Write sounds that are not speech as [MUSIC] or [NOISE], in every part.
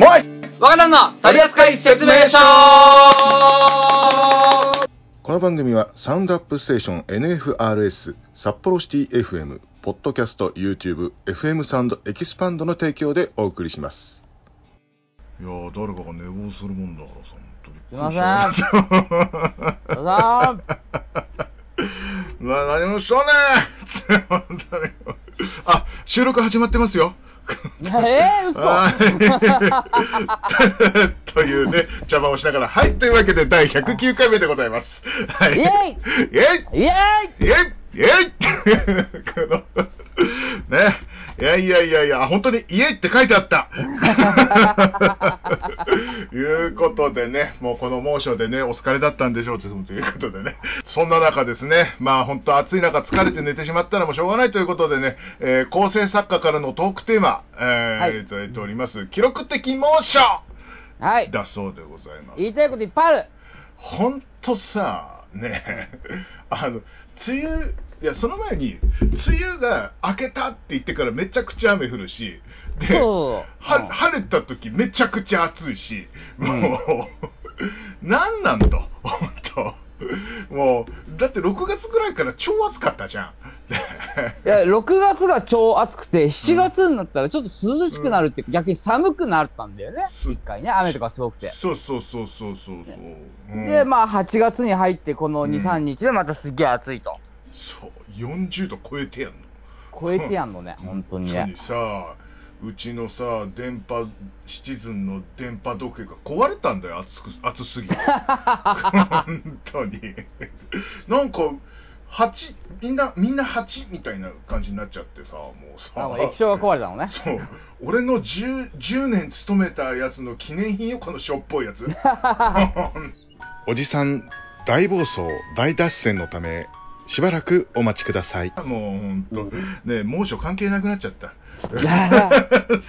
もうい若旦の取扱説明書。この番組はサウンドアップステーション NFRS 札幌シティ FM ポッドキャスト YouTube FM サウンドエキスパンドの提供でお送りします。いやー誰かが寝坊するもんだからさすいません。どうぞーまあ何もしとねえ本当に。あ収録始まってますよえー、嘘。はい [LAUGHS] というね、邪魔をしながら、はい、というわけで第109回目でございます。はい。イェイ。イェイ。イェーイ。イェイイェイこの [LAUGHS] ね、いやいやいやいや、本当にイェイって書いてあった。[LAUGHS] いうことでね、もうこの猛暑でね、お疲れだったんでしょうということでね、そんな中ですね、まあ本当暑い中疲れて寝てしまったらもうしょうがないということでね、えー構成作家からのトークテーマ、えーはいいただいております、記録的猛暑はい。だそうでございます。言いたいこといっぱいある。ほんとさ、ね、あの、梅雨、いや、その前に、梅雨が明けたって言ってからめちゃくちゃ雨降るし、で。はうん晴れた時めちゃくちゃ暑いし、もう、なん [LAUGHS] なんと、ほんと。[LAUGHS] もう、だって6月ぐらいから超暑かったじゃん。[LAUGHS] いや、6月が超暑くて、7月になったらちょっと涼しくなるって、逆に寒くなったんだよね。そう一回ね、雨とかすごくて。そうそうそうそうそうそう。うんで、まあ、8月に入って、この2、うん3日でまたすげえ暑いと。そう、40度超えてやんの。超えてやんのね、本当にね。[LAUGHS] さうちのさ電波シチズンの電波時計が壊れたんだよ暑く暑すぎて。本当に。なんか8みんなみんな8みたいな感じになっちゃってさもうさ。液晶が壊れたのね。そう。俺の 10, 10年勤めたやつの記念品よこのしょっぽいやつ。[LAUGHS] おじさん大暴走大脱線のためしばらくお待ちください。もう本当ね猛暑関係なくなっちゃった。[LAUGHS]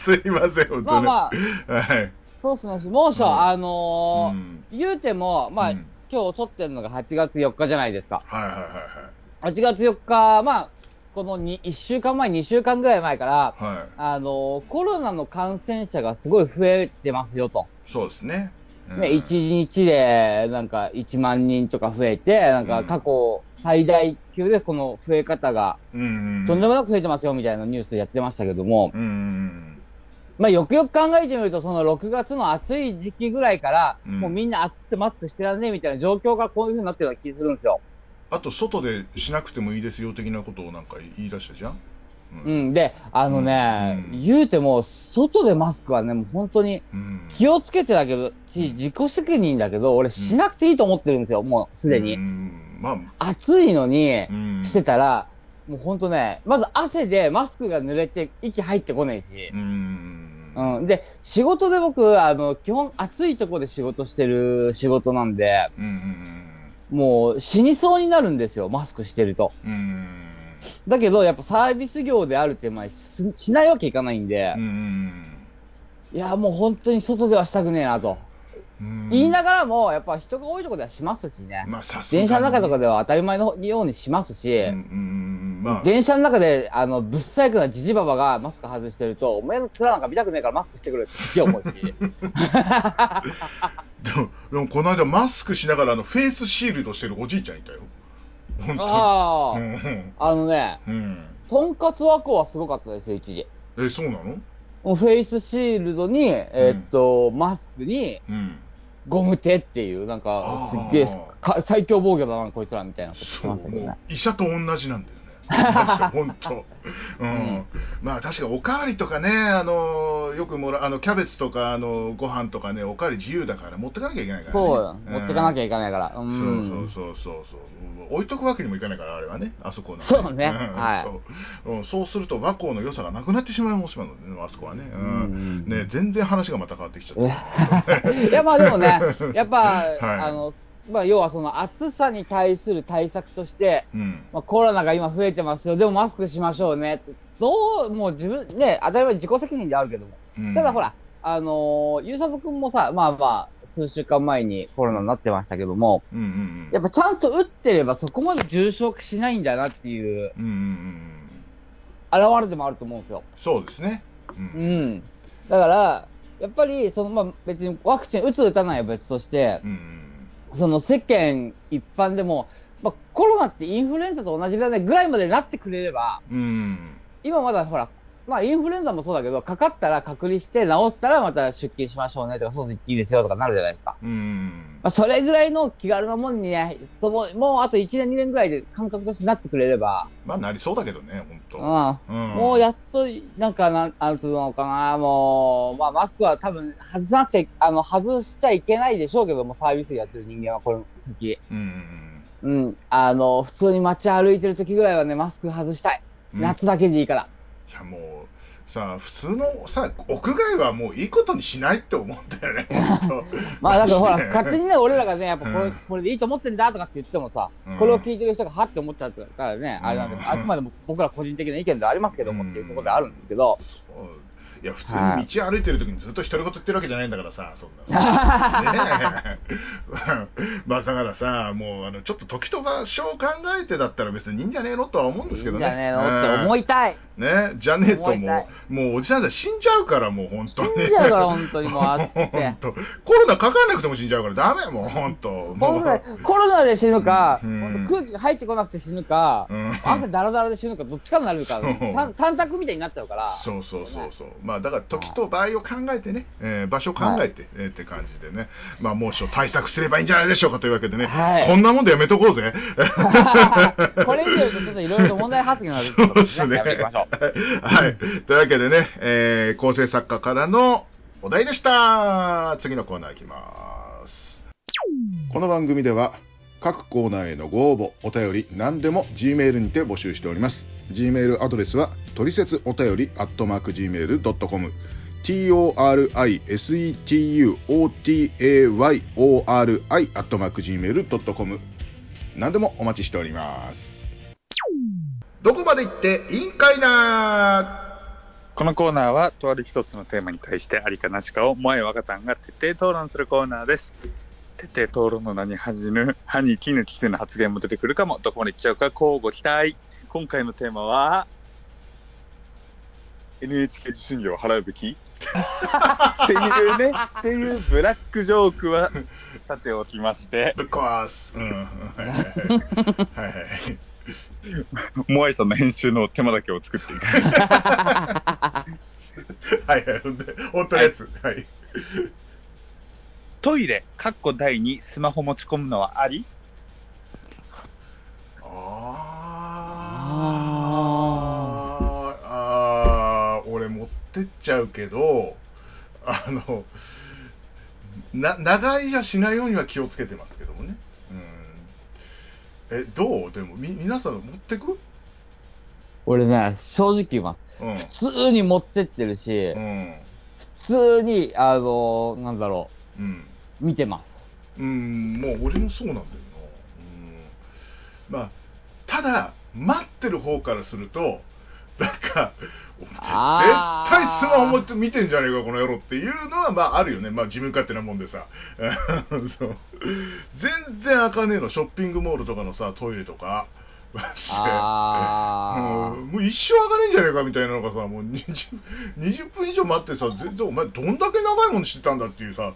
すいません本当に。まあまあ。はい。そうっすね、猛暑、うん。あのーうん。言うても、まあ、うん。今日撮ってるのが8月4日じゃないですか。はいはいはい8月4日、まあ、このに1週間前、2週間ぐらい前から、はい。はいあのーコロナの感染者がすごい増えてますよと。そうですね。ね、1日でなんか1万人とか増えて、なんか過去最大級でこの増え方がうんうん。とんでもなく増えてますよみたいなニュースやってましたけども、うんうんまあよくよく考えてみると、その6月の暑い時期ぐらいから、うん。もうみんな暑くてマスクしてらんねえみたいな状況がこういう風になってるような気するんですよ。あと外でしなくてもいいですよ的なことをなんか言い出したじゃん？うん。で、あのね、うん言うても、外でマスクはね、もう本当にうん。気をつけてだけど、し自己責任だけど、俺しなくていいと思ってるんですよ、もうすでに。うんまあ。暑いのにうん。してたら、もう本当ね、まず汗でマスクが濡れて息入ってこないし。う、ん。うん。で、仕事で僕、あの、基本暑いとこで仕事してる仕事なんで、うんうんもう死にそうになるんですよ、マスクしてると。うん。うんだけど、やっぱサービス業である手前、ししないわけいかないんで、うん。いや、もう本当に外ではしたくねえなと。うん。言いながらも、やっぱ人が多いとこではしますしね。まあ電車の中とかでは当たり前のようにしますし、うんうんうんまあ。電車の中で、あの、ぶっさいくなジジババがマスク外してると、お前の面なんか見たくねえからマスクしてくれってすげえ思うし。[LAUGHS] でもでもこの間マスクしながらあのフェイスシールドしてるおじいちゃんいたよ。本当に。ああ、うんあのね、うん。とんかつ和光はすごかったですよ、一時。えそうなの？フェイスシールドに、えーっと、マスクに、うんゴム手っていう、なんか、すっげえか、最強防御だな、こいつらみたいなことしてそうましたけどね。医者と同じなんだよね本当、[LAUGHS] うん。うん。まあ確かにおかわりとかねあのよくもらあのキャベツとかあのご飯とかねおかわり自由だから持ってかなきゃいけないから、ね、そうよ、持ってかなきゃいいけないから。うん。そうそうそうそう。そう置いとくわけにもいかないからあれはね。あそこの。そうね。ん。はい。そう。うん。そうすると和光の良さがなくなってしまいますもんねあそこはね,、うん。うんね全然話がまた変わってきちゃった。[LAUGHS] いや、まあでもね、やっぱ、[LAUGHS] はい。あの、まあ要はその暑さに対する対策として、うんまあコロナが今増えてますよ、でもマスクしましょうね。どう、もう自分、ね、当たり前自己責任であるけども。うんただほら、あのー、ゆうさとくんもさ、まあまあ、数週間前にコロナになってましたけども、うんうんうんやっぱちゃんと打ってればそこまで重症化しないんだなっていう、うんうんうん現れでもあると思うんですよ。そうですね。う。うんん。だから、やっぱり、その、まあ、別にワクチン打つ打たないは別としてう、んその世間一般でも、まあ、コロナってインフルエンザと同じぐらいぐらいまでなってくれれば、うん。今まだほら、まあインフルエンザもそうだけど、かかったら隔離して治ったらまた出勤しましょうねとか、そう言っていいですよとかなるじゃないですか。うんまあそれぐらいの気軽なもんにね、そのもうあと1年2年ぐらいで感覚としてなってくれれば、まあなりそうだけどね本当うん。うんもうやっと、なんかなん、あるのかな、もう、まあ、マスクは多分、外さなくちゃい、あの、外しちゃいけないでしょうけども、サービスやってる人間は、この時。うんうん。あの、普通に街歩いてる時ぐらいはね、マスク外したい。うん夏だけでいいから。いやもうさ普通のさ屋外はもういいことにしないって思うんだよね。[LAUGHS] まあ、だからほら、[LAUGHS] 勝手にね、俺らがね、やっぱこれ、うん。これでいいと思ってんだとかって言ってもさ、うん。これを聞いてる人がはって思っちゃうからね、あれなんでうん。あくまでも僕ら個人的な意見ではありますけどもっていうところであるんですけど、いや普通に道歩いてる時にずっと独り言言ってるわけじゃないんだからさそんな [LAUGHS] まあだからさもうあのちょっと時と場所を考えてだったら別にいいんじゃねえのとは思うんですけどね。いいんじゃねえのって思いたい。ねじゃねえともうもうおじさんたち死んじゃうからもう本当に。死んじゃうから本当にもうあって。コロナかかんなくても死んじゃうからダメもう本当。もうコロナで死ぬか、空気が入ってこなくて死ぬか、うん。汗だらだらで死ぬか、どっちかになるか、そう三三択みたいになっちゃうから。そうそうそうそうまあだから時と場合を考えてね、えー場所を考えて、えーって感じでねまあ猛暑対策すればいいんじゃないでしょうかというわけでね、はいこんなもんでやめとこうぜ [LAUGHS] これ以上言うとちょっといろいろ問題発言があてことですね。やめていきましょう。はい。というわけでね、えー構成作家からのお題でした。次のコーナーいきます。この番組では、各コーナーへのご応募、お便り、何でも Gmail にて募集しております。Gmail アドレスは、トリセツお便り、アットマーク Gmail.com。torisetuotayori アットマーク Gmail.com 何でもお待ちしております。どこまで行っていいんかいなこのコーナーは、とある一つのテーマに対してありかなしかを、萌え若さんが徹底討論するコーナーです。徹底討論の名に恥じぬ、歯に絹着せぬ発言も出てくるかも、どこまで行っちゃうか、交互期待。今回のテーマは、NHK 受信料を払うべきっていうね、っていうブラックジョークは、さておきまして、ぶっ壊す。うん。はいはいはい。モアイさんの編集の手間だけを作っていく。はいはい。のやつ。はい。トイレ、かっこ台にスマホ持ち込むのはあり？あーあー、俺持ってっちゃうけど、あの、な、長居じゃしないようには気をつけてますけどもね。うん。え、どう？でも、み、皆さん持ってく？俺ね、正直言います。うん。普通に持ってってるしう、ん。普通に、あの、なんだろうん。う、見てます。うん、もう俺もそうなんだよな。うん。まあ、ただ、待ってる方からすると、なんか、絶対スマホ持って見てんじゃねえか、この野郎っていうのは、まあ、あるよね。まあ、自分勝手なもんでさ。[LAUGHS] 全然開かねえの、ショッピングモールとかのさ、トイレとか。あうん [LAUGHS] もう一生開かねえんじゃねえかみたいなのがさ、もう 20, 20分以上待ってさ、全然お前どんだけ長いものしてたんだっていうさ、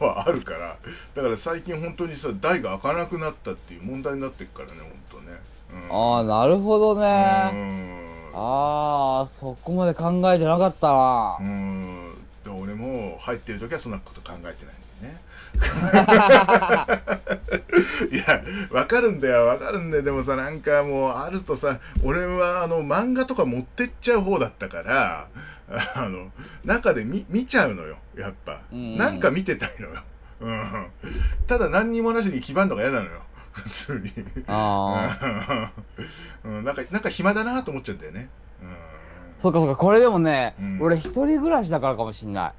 のはあるから、だから最近本当にさ、台が開かなくなったっていう問題になってるからね、本当ね。うん、あー、なるほどうね。んああ、そこまで考えてなかったなう。ん。で俺も入ってる時はそんなこと考えてないんだよね。いや、わかるんだよ、わかるんだよ。でもさ、なんかもう、あるとさ、俺はあの漫画とか持ってっちゃう方だったから、あの、中で見見ちゃうのよ、やっぱ。うんなんか見てたいのよ。うん。ただ何にもなしに基盤のが嫌なのよ。普通に。あうん、なんか、なんか暇だなと思っちゃうんだよね。うん。そうかそうか、これでもね、うん俺一人暮らしだからかもしんない。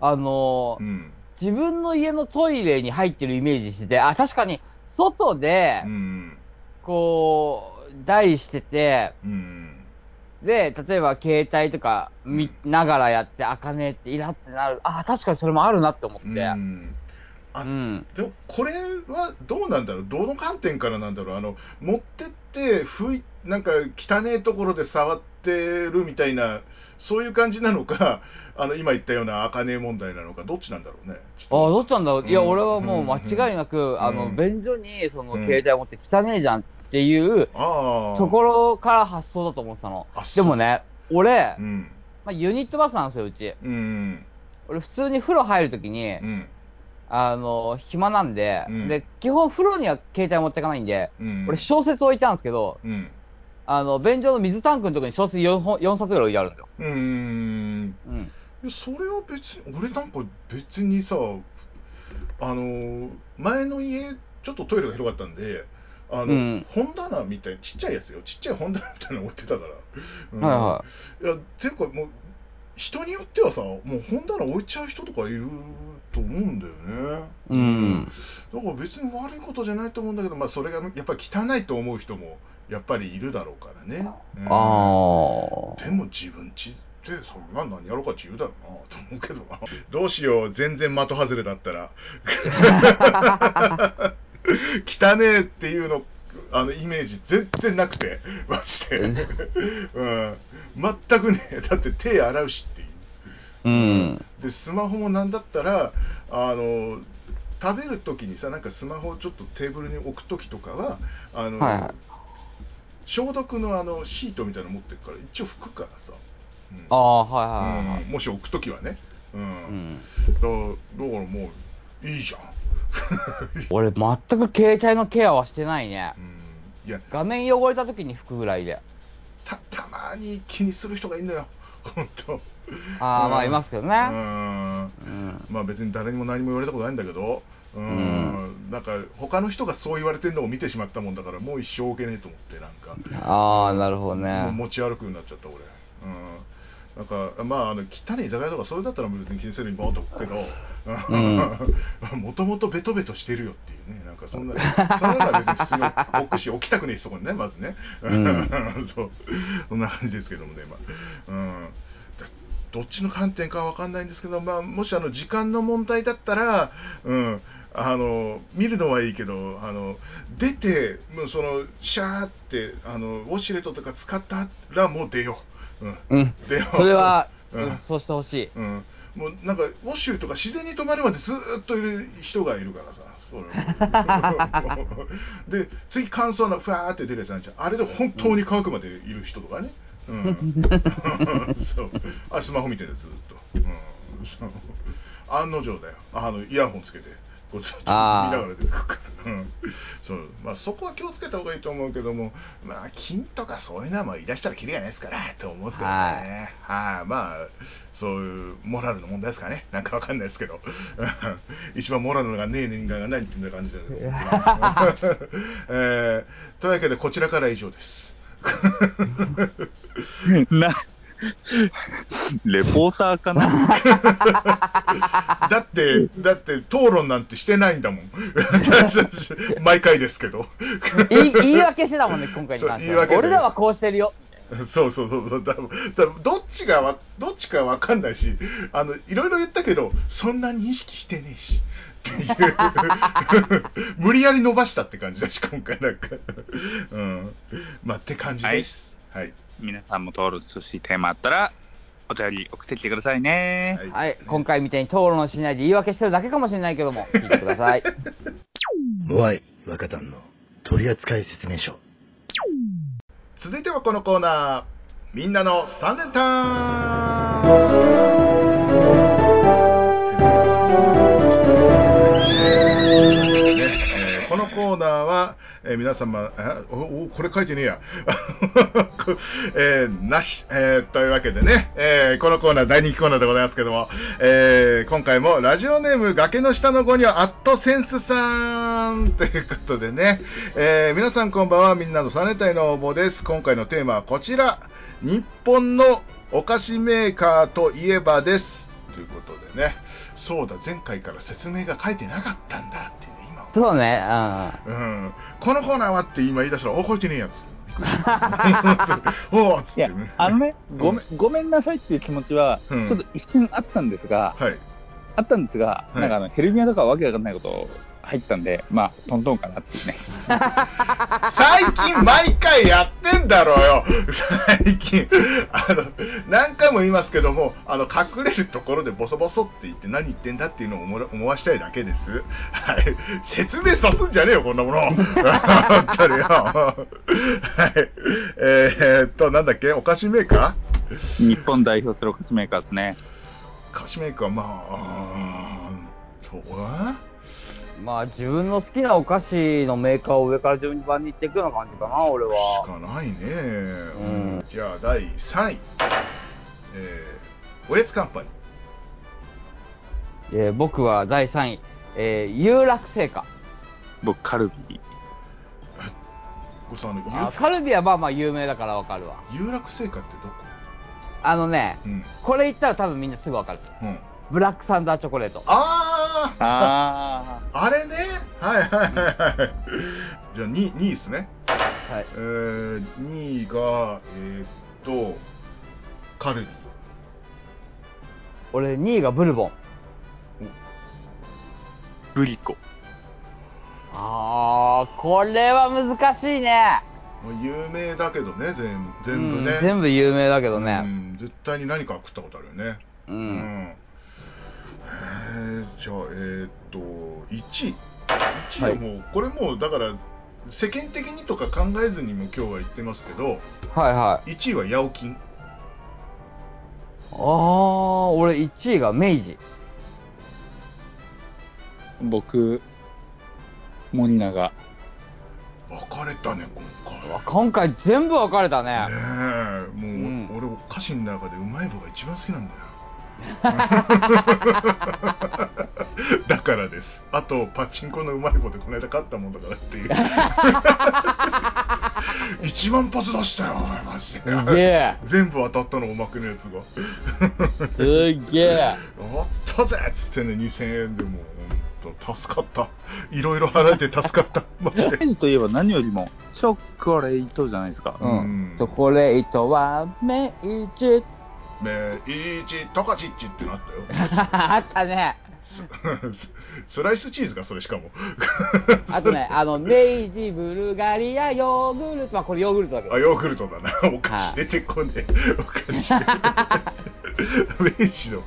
あのーうん。自分の家のトイレに入ってるイメージしてて、あ、確かに、外でう、ん。こう、台してて、うん。で、例えば携帯とか見ながらやって、開かねえってイラってなる。あ、確かにそれもあるなって思って。うんあうん。でもこれはどうなんだろう？どの観点からなんだろう？あの持ってって拭いなんか汚えところで触ってるみたいなそういう感じなのか [LAUGHS] あの今言ったような茜問題なのかどっちなんだろうね？ちあどっちなんだろう？いや、うん俺はもう間違いなく、あの、うん。便所に、その、うん携帯持って汚ねえじゃんっていうああ。ところから発想だと思ってたの。でもね、俺う、ん。まあ、ユニットバスなんですよ、うち。うん俺、普通に風呂入るときにう、んあの、暇なんで、うん。で、基本風呂には携帯持ってかないんで、うん。俺、小説置いてあるんですけど、うん。あの、便所の水タンクのとこに小説 4, 本4冊ぐらい置いてあるんですよ。うーん。うん。いやそれは別に俺なんか別にさあのー前の家ちょっとトイレが広かったんであの、うん。本棚みたいちっちゃいやつよ。ちっちゃい本棚みたいなの置いてたから、うん。はいはい。やていうかもう人によってはさもう本棚置いちゃう人とかいると思うんだよね。うん。だから別に悪いことじゃないと思うんだけど、まあ、それがやっぱり汚いと思う人もやっぱりいるだろうからね、うん。ああ。でも自分ちってそんなん何やろうかって言うだろうなと思うけどな。どうしよう全然的外れだったら。[LAUGHS] 汚ねえっていうのあのイメージ全然なくてマジで、うん、全くねだって手洗うしっていう。うん。でスマホもなんだったらあの食べるときにさなんかスマホをちょっとテーブルに置くときとかはあの、はいはい。消毒のあのシートみたいなの持ってるから一応拭くからさ、うん。ああ、はいはいはいはい。うん。もし置くときはね、うん。うん。だからもういいじゃん、[LAUGHS] 俺、全く携帯のケアはしてないねう。ん、いや画面汚れた時に拭くぐらいで。たたまに気にする人がいるのよ本当ああ、まあ、いますけどね。うんうん。まあ別に誰にも何も言われたことないんだけど、うん、うんなんか他の人がそう言われてるのを見てしまったもんだから、もう一生置けねえと思って、なんか、ああ、なるほどね。持ち歩くようになっちゃった、俺。うんなんかまあ、あの汚い居酒屋とかそれだったら別に気にせずにバーッと置くけど、もともとベトベトしてるよっていうね、なんかそんな、そんな別に普通に置くし、置きたくねえし、そこにね、まずね。うん [LAUGHS] そう、そんな感じですけどもね、まあ。うんだどっちの観点かは分かんないんですけど、まあ、もしあの時間の問題だったら、うん、あの見るのはいいけど、あの出て、もうそのシャーってあのウォシュレットとか使ったらもう出よう。うん。それは、うん。うんそうしてほしい。うん、もうなんかウォッシュとか自然に止まるまでずーっといる人がいるからさ。[LAUGHS] で次乾燥のふわーって出るやつなんじゃん。あれで本当に乾くまでいる人とかね、うん、[LAUGHS] そう。あスマホ見てるずーっと、うん、案の定だよ。あのイヤホンつけてこうちょっと見ながら出てくるから、うん。そう。まあ、そこは気をつけた方がいいと思うけども、まあ、金とかそういうのはもう言い出したらキリがないですからと思うんですけどね、はい、まあ、そういうモラルの問題ですかね、[LAUGHS] なんかわかんないですけど、[LAUGHS] 一番モラルがねえ人間が何っていう感じだけど、[LAUGHS] えーというわけで、こちらからは以上です。な、[LAUGHS] レポーターかな？[LAUGHS] だって、だって討論なんてしてないんだもん。[LAUGHS] 毎回ですけど。言い言い訳してたもんね、今回に関しては。俺らはこうしてるよ。そうそうそうそう。だだどっちがわどっちかわかんないしあのいろいろ言ったけどそんなに意識してねえし。っていう。無理やり伸ばしたって感じだし今回なんか。うん。まあって感じです。はい、皆さんも登録してほしいテーマあったら、お便り送ってきてくださいね。はい。はい、今回みたいに討論しないで言い訳してるだけかもしれないけども、[LAUGHS] 聞いてください。モアイ若旦の取扱説明書。続いてはこのコーナー。みんなの3連単このコーナーは、えー皆様おおこれ書いてねえや、[LAUGHS] えーなし、えーというわけでね、えこのコーナー大人気コーナーでございますけども、えー今回もラジオネーム崖の下の子にはアットセンスさんということでね、え皆さんこんばんは。みんなのサネタイの応募です。今回のテーマはこちら。日本のお菓子メーカーといえばです。ということでね。そうだ。前回から説明が書いてなかったんだ。っていうねうね、うん、このコーナーはって今言い出したら、お、書いてねえやつ。[LAUGHS] おーっつっいやてね。、あのね、ごめん、ごめんなさいっていう気持ちは、うんちょっと一瞬あったんですが、はい。あったんですが、はいなんかあのヘルニアとかわけわかんないこと入ったんで、まあ、トントンかなっていうね。[LAUGHS] 最近毎回やってんだろうよ。最近。あの何回も言いますけどもあの隠れるところでボソボソって言って何言ってんだっていうのを思わ思わしたいだけです。はい。説明さすんじゃねえよこんなもの。本当によ。はい。えー、っとなんだっけ？お菓子メーカー？日本代表するお菓子メーカーですね。お菓子メーカーまあそうえまあ自分の好きなお菓子のメーカーを上から順番に言っていくような感じかな、俺しは。かないね、ん。じゃあ第3位。えー、おやつカンパニーえー僕は第3位、えー有楽製菓。僕、カルビ。ごさんカルビはまあまあ有名だからわかるわ。有有楽製菓ってどこ？あのね、うん。これ言ったら多分みんなすぐわかる。うんブラックサンダーチョコレート。あーああれねはいはいはいはいじゃあ 2, 2位ですねはい。えー、2位がえー、っとカルビ俺2位がブルボン。ー、グリコ。あー、これは難しいね。まあ有名だけどね全全部ね、うん全部有名だけどうね。ん絶対に何か食ったことあるよねう。うんんえー、じゃあえー、っと1位1位はもう、これもうだから世間的にとか考えずにも今日は言ってますけどはいはい。1位はヤオキンあー、俺1位が明治。僕、森永。分かれたね今回今回全部分かれたね。ねえもう、うん俺お菓子の中でうまい棒が一番好きなんだよ [LAUGHS] だからですあとパチンコのうまい棒でこの間勝ったもんだからっていう [LAUGHS] 一万発出したよお前マジで。全部当たったのおまけのやつがすげえ。やったぜっつってね2000円でもほんと助かったいろいろ払えて助かった [LAUGHS] マジでといえば何よりも、チョコレートじゃないですか。うん。チョコレートは明治。明治トカチッチってなったよ。[LAUGHS] あったね。ス [LAUGHS] スライスチーズかそれしかも。[LAUGHS] あとね、あの、明治ブルガリアヨーグルト。まあこれヨーグルトだけど。あ。ヨーグルトだな。お菓子出てこねえ。お菓子明治の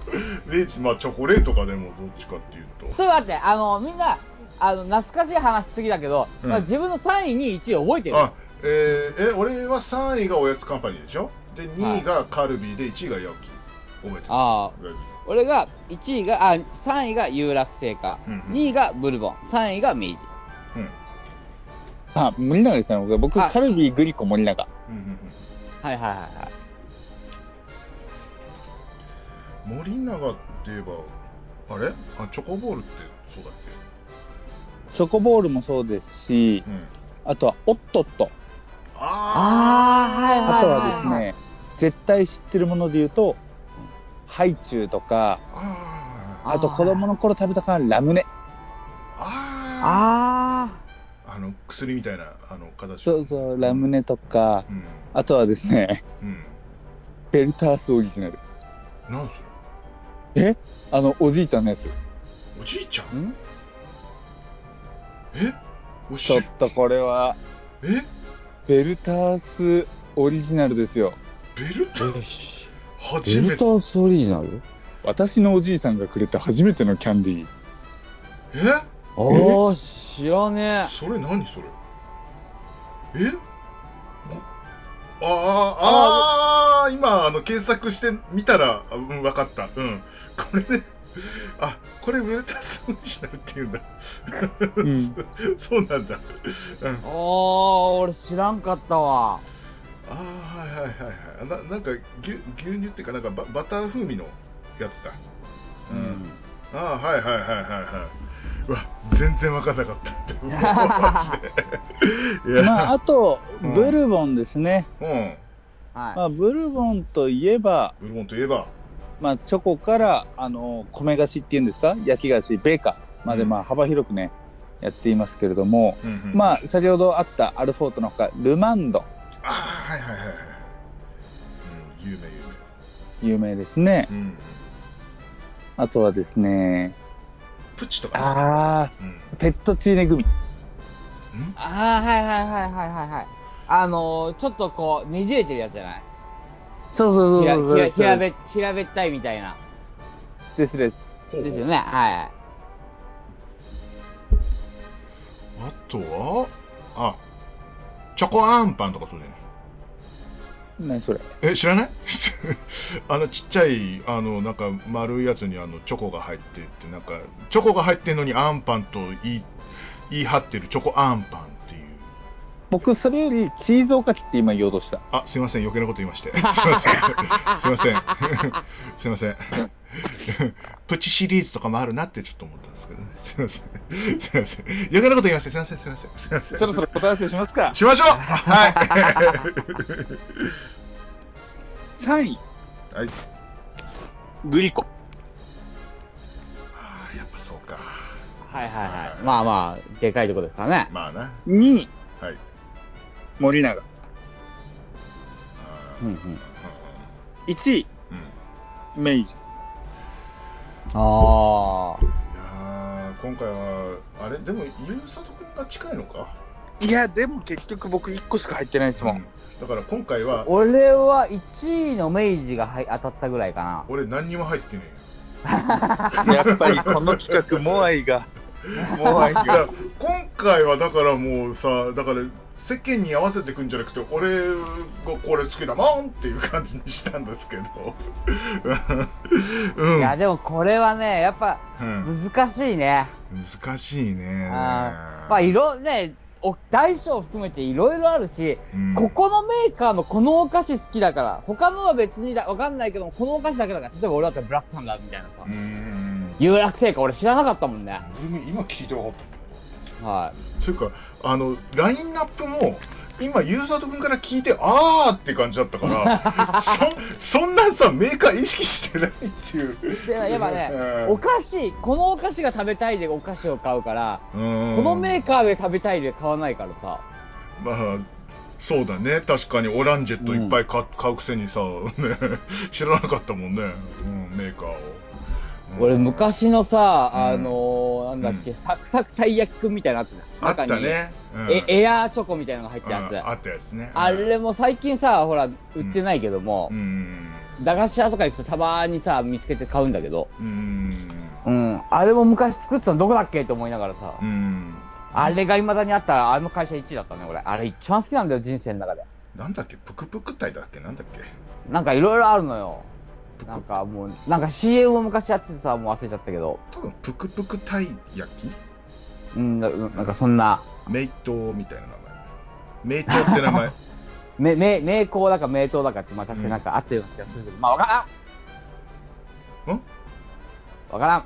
明治まあチョコレートかでもどっちかっていうと。ちょっと待って、あの、みんな、あの、懐かしい話しすぎだけど、うん。まあ自分の3位、2位、1位覚えてる。あえー、え俺は3位がおやつカンパニーでしょ？で2位がカルビーで1位がヤオキ覚えてる？ああ、俺が1位が、あ、3位が有楽製菓、うんうん。2位がブルボン、3位が明治。うん。あ、森永ですね。僕、あカルビー、グリコ、森永。うんうんはいはいはいはい。うん森永って言えばあれ？あチョコボールってそうだっチョコボールもそうですしけ、うん。あとは、オットット。あー。はいはい。あとはですね、絶対知ってるもので言うと、ハイチュウとか、あと子供の頃食べたからラムネ。ああー。あの薬みたいなあの形そうそう、ラムネとか、うん。あとはですね、うん。ベルタースオリジナル。なんそれえ？あの、おじいちゃんのやつ。おじいちゃー。んん。え？おしちょっとこれは、え？ベルタースオリジナルですよ。ベルト？ベ初めて。ルトースオリジナル？私のおじいさんがくれた初めてのキャンディー。え？ああ、知らねそれ何それ？え？あああー今あの検索してみたらあうん分かった。うん。これねあこれウェルタスオリジナルって言うんだ。うん。[LAUGHS] そうなんだ。うん。え。ああ、俺知らんかったわ。ああはいはいはいはい。ななんか牛牛乳っていうかなんかババター風味のやつだ。うん、ああはいはいはいはいはい。うわ全然分かんなかった。マジでいや。まあ、あと、うん。ブルボンですね。うん。はい。まあ、ブルボンといえば、ブルボンといえば。まあ、チョコから、あの、米菓子っていうんですか？焼き菓子、ベーカーまで、うん。まあ、幅広くね、やっていますけれども、うんうんまあ、先ほどあったアルフォートのほか、ルマンド、ああはいはいはいはい、うん、有名有名有名ですねう。んあとはですね、プチとかね。あうん。ー、ペットチーネグミ。ん？ああ、はいはいはいはいはいはい。あのー、ちょっとこう、ねじれてるやつじゃない？そうそうひらそうそう。ひら平べ、平べったいみたいな。ですです。ですよね。はい。あとは、あ、チョコアンパンとかそうじゃない？何それ？え、知らない？[LAUGHS] あのちっちゃい、あの、なんか丸いやつにあのチョコが入ってって、なんか、チョコが入ってんのにアンパンと言い、言い張ってるチョコアンパンっていう。僕、それよりチーズおかきって今言おうとした。あ、すいません、余計なこと言いまして。[LAUGHS] すいません。[LAUGHS] すいません。すいません。プチシリーズとかもあるなってちょっと思ったんですけどね。すいません。すいません。余計なこと言いますいません、すいません。すいません。そろそろ答え合わせしますか。しましょうはい。3位、はい。グリコ。ああ、やっぱそうか。はいはいはい。まあまあ、でかいとこですからね。まあな。2位、はい。森永。あーうんうん。1位、うん。明治。あいやー今回は、あれ、でも、ゆうさとくんが近いのか？いや、でも結局僕1個しか入ってないですもん。だから今回はあ。、俺は1位の明治がはい当たったぐらいかな。俺何にも入ってね [LAUGHS] やっぱりこの企画、モアイが、モアイが。今回はだからもうさ、だから、世間に合わせてくんじゃなくて、俺がこれ好きだもんっていう感じにしたんですけど。[LAUGHS] うん。いや、でもこれはね、やっぱうん難しいね。難しいね。あーまあ、いろ、ね、お大小含めていろいろあるし、うんここのメーカーのこのお菓子好きだから、他のは別にだわかんないけども、このお菓子だけだから、例えば俺だったらブラックサンダーみたいなさう、ん。有楽製菓俺知らなかったもんね。今聞いて分かった。はい。それか、あの、ラインナップも、今、ゆうさとくんから聞いて、あーって感じだったから、[LAUGHS] そ、そんなさ、メーカー意識してないっていう。でやっぱね、お菓子、このお菓子が食べたいでお菓子を買うから、ここのメーカーで食べたいで買わないからさ。まあ、そうだね。確かにオランジェットいっぱい買,、買うくせにさ、ね、[LAUGHS] 知らなかったもんね。うん、メーカーを。うん俺昔のさ、うんあのー、なんだっけ、うんサクサクたい焼きくんみたいなのあった中にね。うんえエアーチョコみたいなのが入ったやつ。うんあったやつね。あれも最近さ、ほら、売ってないけどもう、ん。駄菓子屋とか行くとたまにさ、見つけて買うんだけど、うん。うん、あれも昔作ったのどこだっけと思いながらさ、うん。あれが未だにあったら、あの会社1位だったね、俺。あれ一番好きなんだよ、人生の中で。なんだっけ、ぷくぷく体だっけ、なんだっけ？なんかいろいろあるのよ。なんかもう、なんか CM を昔やっててさ、もう忘れちゃったけど、多分ぷくぷくたい焼き？うん、ななんかそんな、名刀みたいな名前。名刀って名前。[LAUGHS] め、め、名工だか名刀だかって、まあ確かになんかあったような気がするけど、まあわからんん？わからん。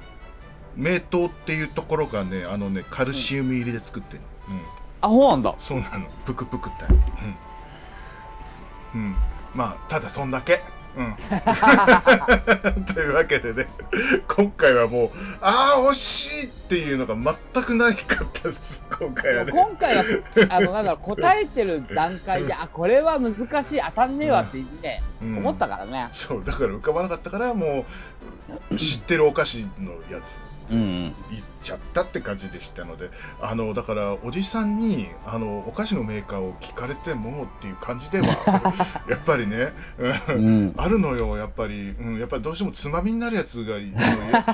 名刀っていうところがね、あのね、カルシウム入りで作ってる。うん。あ、そうなんだ。そうなの。ぷくぷく体。うん。うん。まあ、ただそんだけ。うん。[LAUGHS] というわけでね、今回はもう、ああ、惜しいっていうのが全くないかったです、今回はね。今回は、あの、なんだろう、答えてる段階で、あ、これは難しい、当たんねえわってね、うん思ったからね。そう、だから浮かばなかったから、もう、[LAUGHS] 知ってるお菓子のやつ。うん。言っちゃったって感じでしたので、あのだからおじさんにあのお菓子のメーカーを聞かれてもっていう感じでは、[LAUGHS] やっぱりね、ううんん。あるのよ、やっぱり、うん、やっぱりどうしてもつまみになるやつが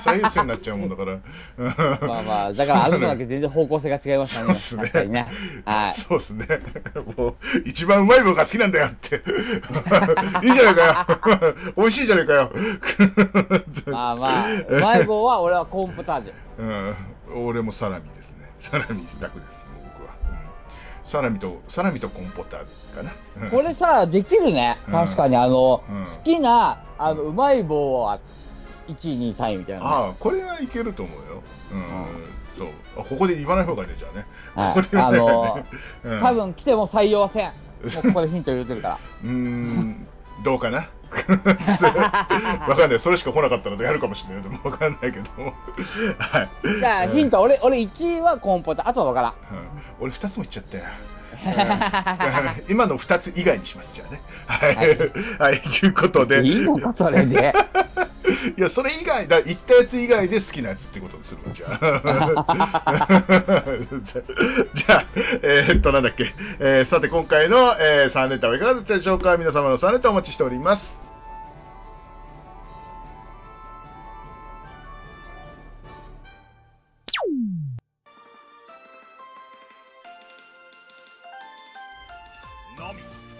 最優先になっちゃうもんだから、[LAUGHS] まあまあ、だからあの子だけ全然方向性が違いましたね。そうっすね。はい。そうですね、もう一番うまい棒が好きなんだよって、[LAUGHS] いいじゃないかよ、美味しいじゃないかよ。まあまあ、うまい棒は俺はコーンポタージュ。うん、俺もサラミですね。サラミ一択です、僕は。うん、サラミと、サラミとコンポターかな。うんこれさ、できるね。うん確かに、あの、うん好きな、あの、うまい棒は、1位、2位、3位みたいなね、ああ、これはいけると思うよ。うん、そう。あここで言わない方がいいね、じゃあね。はいここで言わない方がいいねうん多分来ても採用はせん。もうここでヒント入れてるから。[LAUGHS] うーん、どうかな？[LAUGHS] わかんない。それしか来なかったのでやるかもしれない。でもわかんないけども。はい。じゃあ、ヒント、俺、俺1位はコーンポター、あとは分からん。うん俺二つも言っちゃったよ。えー [LAUGHS] 今の2つ以外にしますじゃあねはい、はい、いうことでいいのか、それで。[LAUGHS] いや、それ以外だ、言ったやつ以外で好きなやつってことにするわ、じゃあ。じゃあ、えーっと、なんだっけ。えーさて、今回の、え3ネタはいかがだったでしょうか？皆様の3ネタお待ちしております。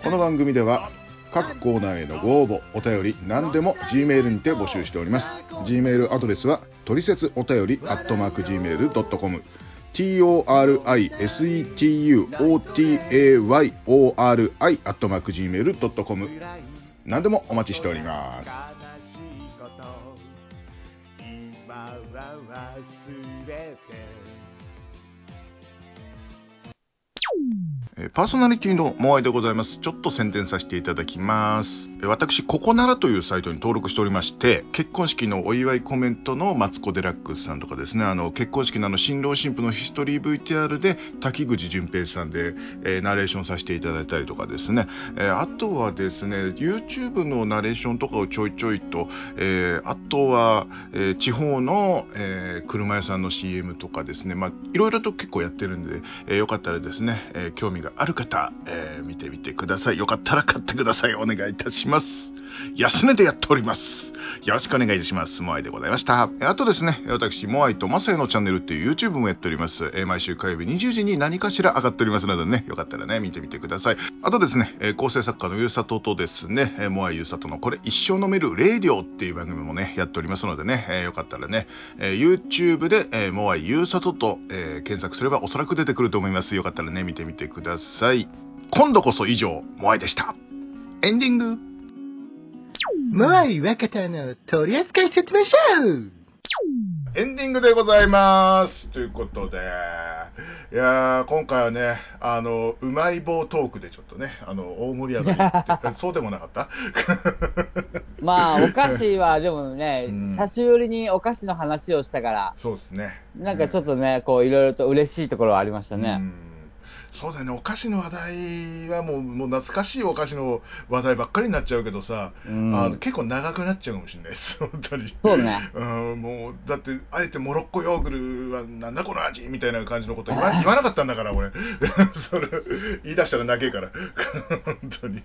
この番組では各コーナーへのご応募、お便り、何でも G メールにて募集しております。G メールアドレスは、トリセツお便り、アットマーク Gmail.com、torisetuotayori、アットマーク Gmail.com、何でもお待ちしております。パーソナリティのモアイでございます。ちょっと宣伝させていただきます。私、ここならというサイトに登録しておりまして、結婚式のお祝いコメントのマツコ・デラックスさんとかですね、あの結婚式のあの新郎新婦のヒストリー VTR で滝口淳平さんで、えーナレーションさせていただいたりとかですね、えーあとはですね、YouTube のナレーションとかをちょいちょいと、えーあとは、え地方の、え車屋さんの CM とかですね、まあ、いろいろと結構やってるんで、えーよかったらですね、え興味がある方、え見てみてください。よかったら買ってください。お願いいたします。ます安値でやっております。よろしくお願いいたします。モアイでございました。あとですね、私、モアイとマサヤのチャンネルっていう YouTube もやっております。え毎週火曜日20時に何かしら上がっておりますのでね、よかったらね、見てみてください。あとですね、え構成作家のゆうさととですね、えモアイゆうさとのこれ一生飲めるレイディオっていう番組もね、やっておりますのでね、えよかったらね、え YouTube で、えモアイゆうさとと、え検索すればおそらく出てくると思います。よかったらね、見てみてください。今度こそ以上、モアイでした。エンディングモアイ若田の取扱説明書エンディングでございます。ということで、いやー、今回はね、あの、うまい棒トークでちょっとね、あの、大盛り上がりって、[LAUGHS] そうでもなかった？[LAUGHS] まあ、お菓子はでもね、うん。久しぶりにお菓子の話をしたから、そうですね。なんかちょっとね、こう、いろいろと嬉しいところはありましたね。うんそうだよね、お菓子の話題はもうもう懐かしいお菓子の話題ばっかりになっちゃうけどさ、うんあの結構長くなっちゃうかもしれないです、[LAUGHS] 本当に。そうね。うん、もう、だって、あえてモロッコヨーグルはなんだこの味みたいな感じのこと言わ [LAUGHS] 言わなかったんだから、俺。[LAUGHS] それ、言い出したら泣けえから。本当に。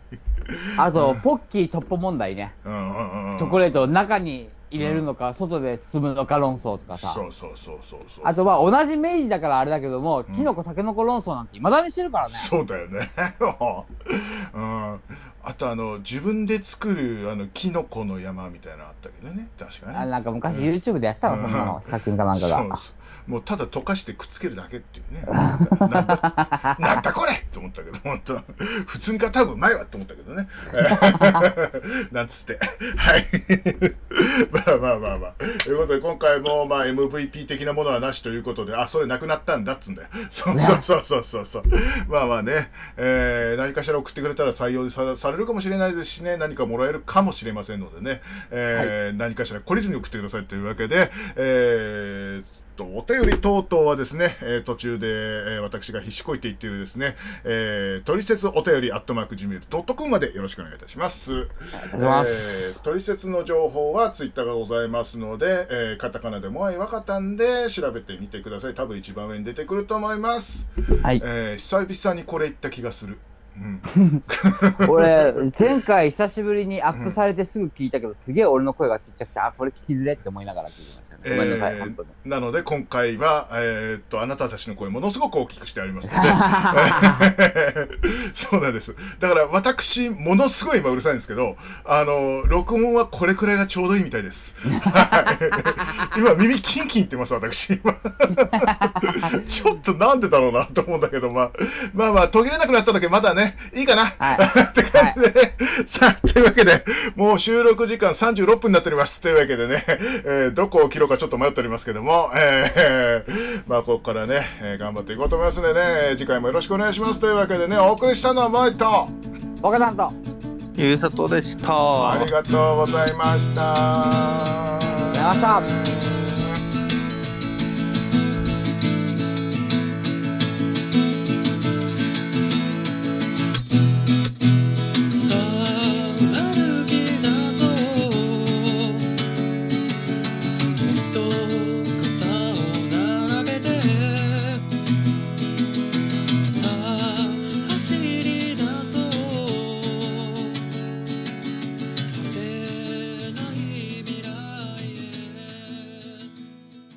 あと、ポッキートッポ問題ね。うんうんうん。チョコレートを中に入れるのか、外で包むのか論争とかさ。そうそうそうそうそう。あとは同じ明治だからあれだけども、キノコ、タケノコ論争なんて未だにしてるからね。そうだよね。[LAUGHS] うん。あとあの自分で作るあのキノコの山みたいなのあったけどね。確かに。あなんか昔うん YouTube でやってたの、そんなの、ヒカキンかなんかが。そうもうただ溶かしてくっつけるだけっていうね。なんだなんだこれと思ったけど、本当普通に買った方がうまいわと思ったけどね。[LAUGHS] なんつって。はい。[LAUGHS] まあまあまあまあ。ということで、今回もまあ MVP 的なものはなしということで、あ、それなくなったんだっつうんだよ。そうそうそうそうそうそう。まあまあね、えー何かしら送ってくれたら採用さされるかもしれないですしね、何かもらえるかもしれませんのでね、えー何かしら懲りずに送ってくださいというわけで、えーとお便り等々はですね、えー途中で、えー私が必死こいて言っているですね、えー、トリセツお便りアットマーク Gmail.com までよろしくお願いいたします。えートリセツの情報はツイッターがございますので、えーカタカナでもわかたんで調べてみてください。多分一番上に出てくると思います。はい。えー久々にこれ言った気がする。うん、[LAUGHS] 俺、[LAUGHS] 前回久しぶりにアップされてすぐ聞いたけど、すげえ俺の声がちっちゃくて、あ、これ聞きづれって思いながら聞いてましたなので今回は、えーっとあなたたちの声ものすごく大きくしてありますので。[LAUGHS] そうなんです。だから私ものすごい今うるさいんですけどあの録音はこれくらいがちょうどいいみたいです。はい。今耳キンキンってます私今。[LAUGHS] ちょっとなんでだろうなと思うんだけど、まあ、まあまあ途切れなくなっただけまだねいいかな、はい。って感じで。ね、さあというわけでもう収録時間36分になっております。というわけでね、えーどこを切ろうかちょっと迷っておりますけども、えー [LAUGHS] まあここからね、えー頑張っていこうと思いますのでね次回もよろしくお願いしますというわけでねお送りしたのはマイと若さんと、ゆうさとでした。ありがとうございました。ありがとうございました。